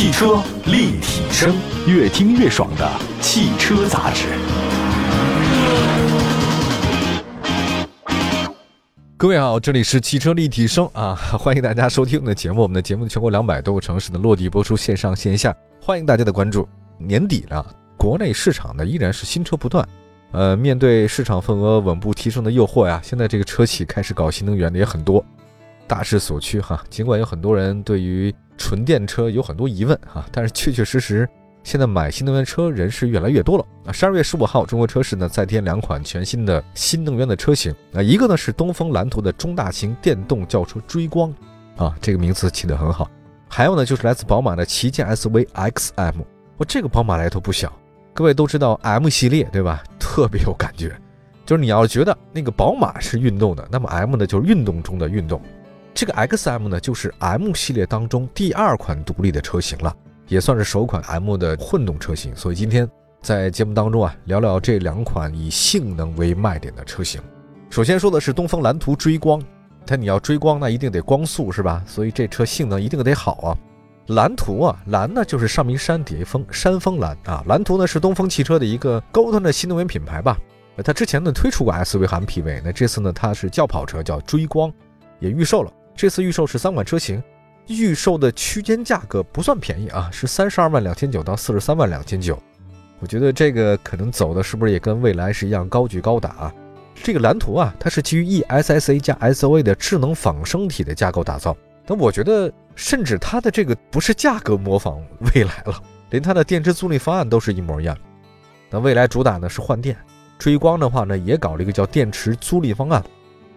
汽车立体声，越听越爽的汽车杂志。各位好，这里是汽车立体声啊，欢迎大家收听我们的节目。我们的节目全国两百多个城市的落地播出，线上线下，欢迎大家的关注。年底了，国内市场呢依然是新车不断。呃，面对市场份额稳步提升的诱惑呀，现在这个车企开始搞新能源的也很多，大势所趋哈。尽管有很多人对于纯电车有很多疑问哈，但是确确实实，现在买新能源车人是越来越多了。啊，十二月十五号，中国车市呢再添两款全新的新能源的车型啊，一个呢是东风蓝图的中大型电动轿车追光啊，这个名字起得很好。还有呢就是来自宝马的旗舰 SUV XM，我这个宝马来头不小。各位都知道 M 系列对吧？特别有感觉，就是你要觉得那个宝马是运动的，那么 M 呢就是运动中的运动。这个 XM 呢就是 M 系列当中第二款独立的车型了，也算是首款 M 的混动车型。所以今天在节目当中啊，聊聊这两款以性能为卖点的车型。首先说的是东风蓝图追光，它你要追光那一定得光速是吧？所以这车性能一定得好啊。蓝图啊，蓝呢就是上名山叠峰，山峰蓝啊。蓝图呢是东风汽车的一个高端的新能源品牌吧。它之前呢推出过 SUV 和 MPV，那这次呢它是轿跑车，叫追光，也预售了。这次预售是三款车型，预售的区间价格不算便宜啊，是三十二万两千九到四十三万两千九。我觉得这个可能走的是不是也跟蔚来是一样高举高打啊？这个蓝图啊，它是基于 ESSA 加 SOA 的智能仿生体的架构打造。那我觉得，甚至它的这个不是价格模仿未来了，连它的电池租赁方案都是一模一样。那未来主打呢是换电，追光的话呢也搞了一个叫电池租赁方案，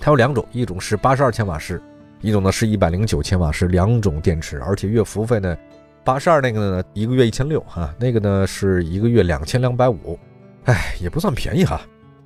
它有两种，一种是八十二千瓦时，一种呢是一百零九千瓦时，两种电池，而且月服务费呢，八十二那个呢一个月一千六哈，那个呢是一个月两千两百五，哎，也不算便宜哈。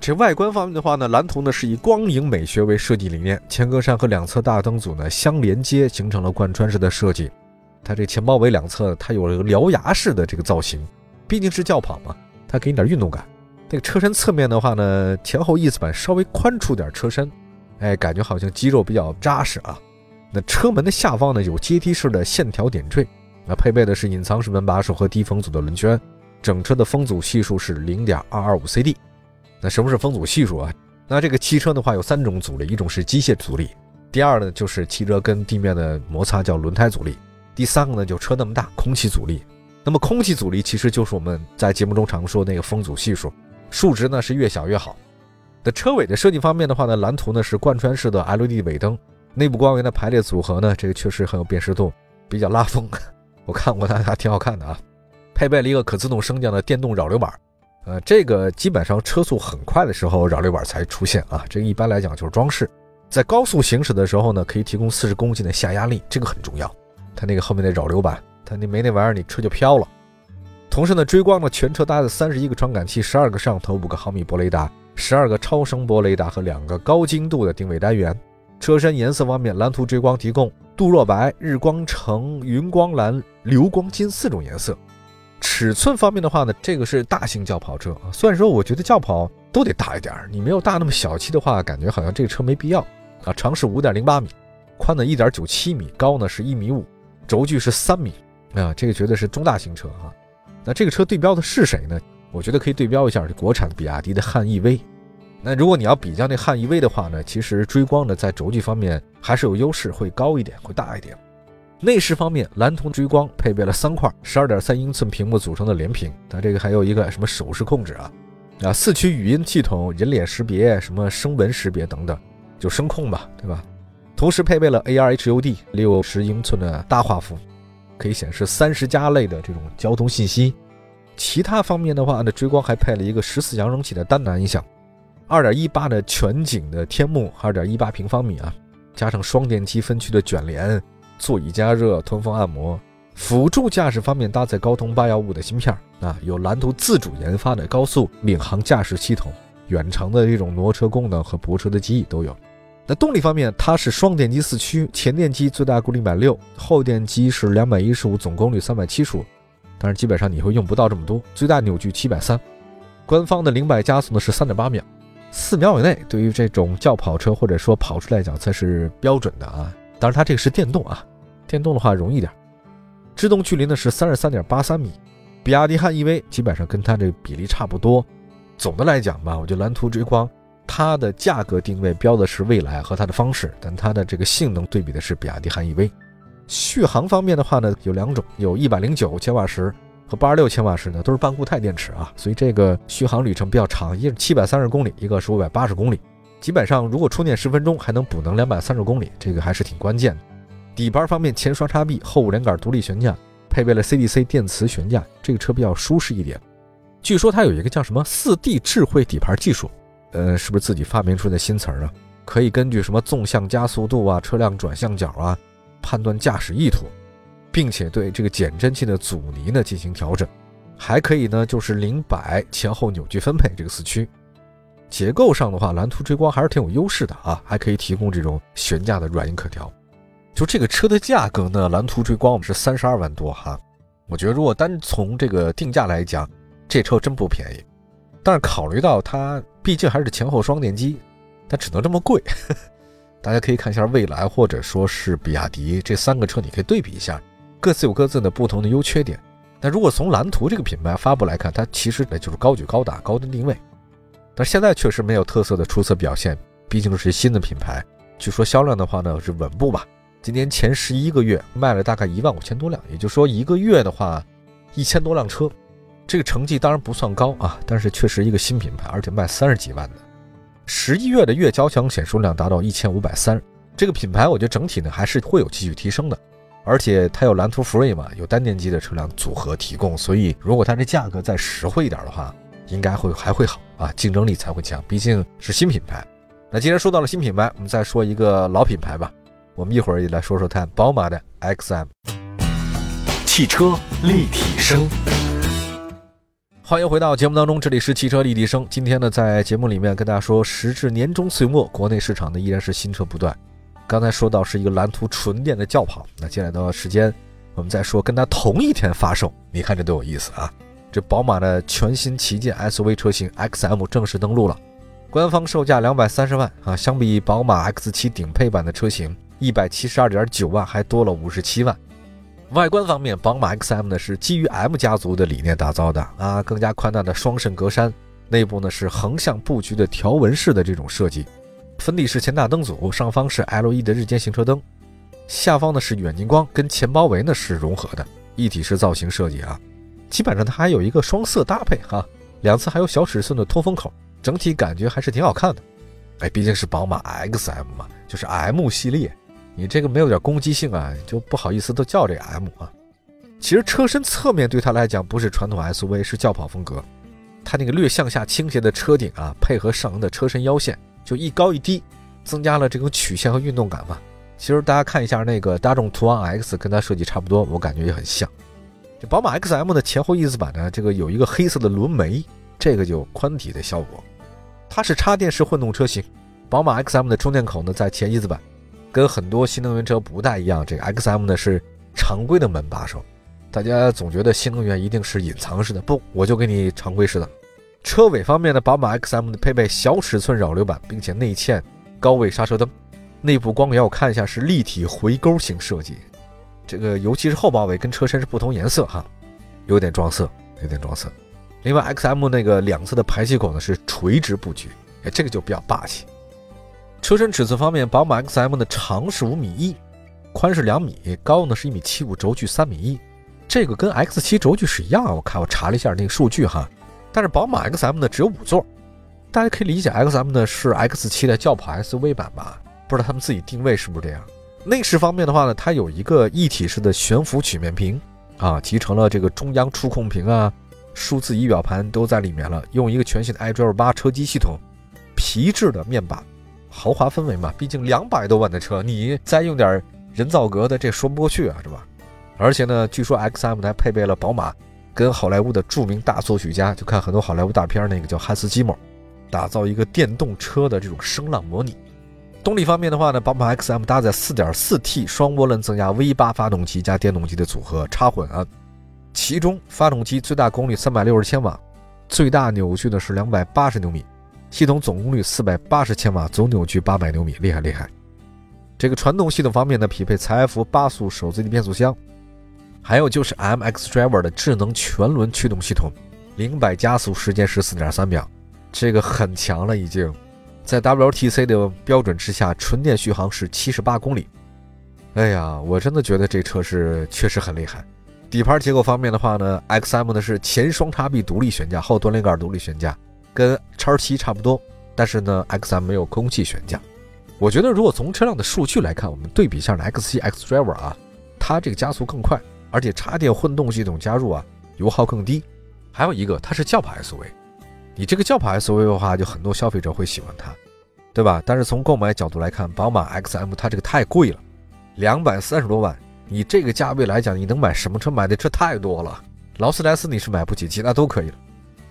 这外观方面的话呢，蓝图呢是以光影美学为设计理念，前格栅和两侧大灯组呢相连接，形成了贯穿式的设计。它这前包围两侧，它有了个獠牙式的这个造型，毕竟是轿跑嘛，它给你点运动感。这个车身侧面的话呢，前后翼子板稍微宽出点车身，哎，感觉好像肌肉比较扎实啊。那车门的下方呢有阶梯式的线条点缀，那配备的是隐藏式门把手和低风阻的轮圈，整车的风阻系数是零点二二五 CD。那什么是风阻系数啊？那这个汽车的话有三种阻力，一种是机械阻力，第二呢就是汽车跟地面的摩擦叫轮胎阻力，第三个呢就车那么大，空气阻力。那么空气阻力其实就是我们在节目中常说那个风阻系数，数值呢是越小越好。那车尾的设计方面的话呢，蓝图呢是贯穿式的 LED 尾灯，内部光源的排列组合呢，这个确实很有辨识度，比较拉风。我看过它还挺好看的啊，配备了一个可自动升降的电动扰流板。呃，这个基本上车速很快的时候，扰流板才出现啊。这个一般来讲就是装饰，在高速行驶的时候呢，可以提供四十公斤的下压力，这个很重要。它那个后面的扰流板，它那没那玩意儿，你车就飘了。同时呢，追光呢全车搭载三十一个传感器，十二个摄像头，五个毫米波雷达，十二个超声波雷达和两个高精度的定位单元。车身颜色方面，蓝图追光提供镀若白、日光橙、云光蓝、流光金四种颜色。尺寸方面的话呢，这个是大型轿跑车啊。虽然说我觉得轿跑都得大一点，你没有大那么小气的话，感觉好像这个车没必要啊。长是五点零八米，宽呢一点九七米，高呢是一米五，轴距是三米啊。这个绝对是中大型车啊。那这个车对标的是谁呢？我觉得可以对标一下国产比亚迪的汉 EV。那如果你要比较那汉 EV 的话呢，其实追光呢在轴距方面还是有优势，会高一点，会大一点。内饰方面，蓝图追光配备了三块十二点三英寸屏幕组成的连屏，它这个还有一个什么手势控制啊，啊四驱语音系统、人脸识别、什么声纹识别等等，就声控吧，对吧？同时配备了 AR HUD 六十英寸的大画幅，可以显示三十加类的这种交通信息。其他方面的话，呢，追光还配了一个十四扬声器的单拿音响，二点一八的全景的天幕，二点一八平方米啊，加上双电机分区的卷帘。座椅加热、通风按摩，辅助驾驶方面搭载高通八幺五的芯片啊，有蓝图自主研发的高速领航驾驶系统，远程的这种挪车功能和泊车的记忆都有。那动力方面，它是双电机四驱，前电机最大功率一百六，后电机是两百一十五，总功率三百七十五，但是基本上你会用不到这么多，最大扭矩七百三。官方的零百加速呢是三点八秒，四秒以内，对于这种轿跑车或者说跑车来讲才是标准的啊。当然它这个是电动啊。电动的话容易点，制动距离呢是三十三点八三米。比亚迪汉 EV 基本上跟它这个比例差不多。总的来讲吧，我觉得蓝图追光它的价格定位标的是未来和它的方式，但它的这个性能对比的是比亚迪汉 EV。续航方面的话呢，有两种，有一百零九千瓦时和八十六千瓦时的，都是半固态电池啊，所以这个续航里程比较长，一个是七百三十公里，一个是五百八十公里。基本上如果充电十分钟还能补能两百三十公里，这个还是挺关键的。底盘方面，前双叉臂，后五连杆独立悬架。配备了 CDC 电磁悬架，这个车比较舒适一点。据说它有一个叫什么四 D 智慧底盘技术，呃，是不是自己发明出的新词儿啊？可以根据什么纵向加速度啊、车辆转向角啊，判断驾驶意图，并且对这个减震器的阻尼呢进行调整，还可以呢就是零百前后扭矩分配这个四驱。结构上的话，蓝图追光还是挺有优势的啊，还可以提供这种悬架的软硬可调。就这个车的价格呢，蓝图追光我们是三十二万多哈。我觉得如果单从这个定价来讲，这车真不便宜。但是考虑到它毕竟还是前后双电机，它只能这么贵。大家可以看一下蔚来或者说是比亚迪这三个车，你可以对比一下，各自有各自的不同的优缺点。但如果从蓝图这个品牌发布来看，它其实呢就是高举高打、高端定位。但现在确实没有特色的出色表现，毕竟是新的品牌。据说销量的话呢是稳步吧。今年前十一个月卖了大概一万五千多辆，也就是说一个月的话，一千多辆车，这个成绩当然不算高啊，但是确实一个新品牌，而且卖三十几万的。十一月的月交强险数量达到一千五百三，这个品牌我觉得整体呢还是会有继续提升的，而且它有蓝图 Free 嘛，有单电机的车辆组合提供，所以如果它这价格再实惠一点的话，应该会还会好啊，竞争力才会强，毕竟是新品牌。那既然说到了新品牌，我们再说一个老品牌吧。我们一会儿也来说说看宝马的 XM。汽车立体声，欢迎回到节目当中，这里是汽车立体声。今天呢，在节目里面跟大家说，时至年终岁末，国内市场呢依然是新车不断。刚才说到是一个蓝图纯电的轿跑，那接下来的时间，我们再说跟它同一天发售，你看这多有意思啊！这宝马的全新旗舰 SUV 车型 XM 正式登陆了，官方售价两百三十万啊，相比宝马 X7 顶配版的车型。一百七十二点九万，还多了五十七万。外观方面，宝马 X M 呢是基于 M 家族的理念打造的啊，更加宽大的双肾格栅，内部呢是横向布局的条纹式的这种设计，分体式前大灯组，上方是 LED 的日间行车灯，下方呢是远近光跟前包围呢是融合的一体式造型设计啊。基本上它还有一个双色搭配哈，两侧还有小尺寸的通风口，整体感觉还是挺好看的。哎，毕竟是宝马 X M 嘛，就是 M 系列。你这个没有点攻击性啊，就不好意思都叫这个 M 啊。其实车身侧面对它来讲不是传统 SUV，是轿跑风格。它那个略向下倾斜的车顶啊，配合上扬的车身腰线，就一高一低，增加了这种曲线和运动感嘛。其实大家看一下那个大众途昂 X，跟它设计差不多，我感觉也很像。这宝马 XM 的前后翼子板呢，这个有一个黑色的轮眉，这个就宽体的效果。它是插电式混动车型，宝马 XM 的充电口呢在前翼子板。跟很多新能源车不大一样，这个 X M 呢是常规的门把手。大家总觉得新能源一定是隐藏式的，不，我就给你常规式的。车尾方面呢，宝马 X M 呢配备小尺寸扰流板，并且内嵌高位刹车灯。内部光源我看一下是立体回勾型设计，这个尤其是后包围跟车身是不同颜色哈，有点撞色，有点撞色。另外 X M 那个两侧的排气口呢是垂直布局，哎，这个就比较霸气。车身尺寸方面，宝马 X M 的长是五米一，宽是两米，高呢是一米七五，轴距三米一，这个跟 X 七轴距是一样。我看我查了一下那个数据哈，但是宝马 X M 呢只有五座，大家可以理解 X M 呢是 X 七的轿跑 S U V 版吧？不知道他们自己定位是不是这样。内饰方面的话呢，它有一个一体式的悬浮曲面屏啊，集成了这个中央触控屏啊，数字仪表盘都在里面了，用一个全新的 iDrive 八车机系统，皮质的面板。豪华氛围嘛，毕竟两百多万的车，你再用点人造革的，这说不过去啊，是吧？而且呢，据说 X M 还配备了宝马跟好莱坞的著名大作曲家，就看很多好莱坞大片那个叫汉斯基默，打造一个电动车的这种声浪模拟。动力方面的话呢，宝马 X M 搭载 4.4T 双涡轮增压 V8 发动机加电动机的组合插混啊，其中发动机最大功率360千瓦，最大扭矩呢是280牛米。系统总功率四百八十千瓦，总扭矩八百牛米，厉害厉害。这个传动系统方面呢，匹配财富八速手自一体变速箱，还有就是 MX Driver 的智能全轮驱动系统，零百加速时间十四点三秒，这个很强了已经。在 WTC 的标准之下，纯电续航是七十八公里。哎呀，我真的觉得这车是确实很厉害。底盘结构方面的话呢，XM 呢是前双叉臂独立悬架，后多连杆独立悬架，跟叉七差不多。但是呢，XM 没有空气悬架。我觉得如果从车辆的数据来看，我们对比一下 X7 xDriver 啊，它这个加速更快，而且插电混动系统加入啊，油耗更低。还有一个，它是轿跑 SUV，你这个轿跑 SUV 的话，就很多消费者会喜欢它，对吧？但是从购买角度来看，宝马 XM 它这个太贵了，两百三十多万，你这个价位来讲，你能买什么车？买的车太多了，劳斯莱斯你是买不起，其他都可以了。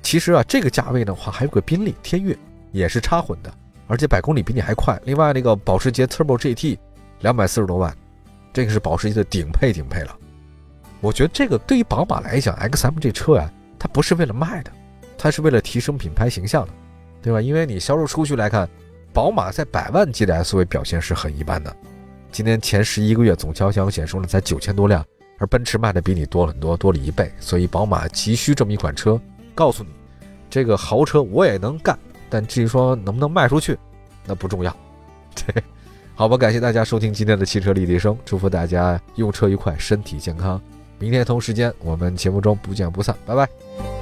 其实啊，这个价位的话，还有个宾利天越，也是插混的。而且百公里比你还快。另外那个保时捷 Turbo GT，两百四十多万，这个是保时捷的顶配顶配了。我觉得这个对于宝马来讲，XM 这车啊，它不是为了卖的，它是为了提升品牌形象的，对吧？因为你销售数据来看，宝马在百万级的 SUV 表现是很一般的。今年前十一个月总交强险数呢才九千多辆，而奔驰卖的比你多很多，多了一倍。所以宝马急需这么一款车，告诉你，这个豪车我也能干。但至于说能不能卖出去，那不重要。对，好吧，感谢大家收听今天的汽车立体声，祝福大家用车愉快，身体健康。明天同时间我们节目中不见不散，拜拜。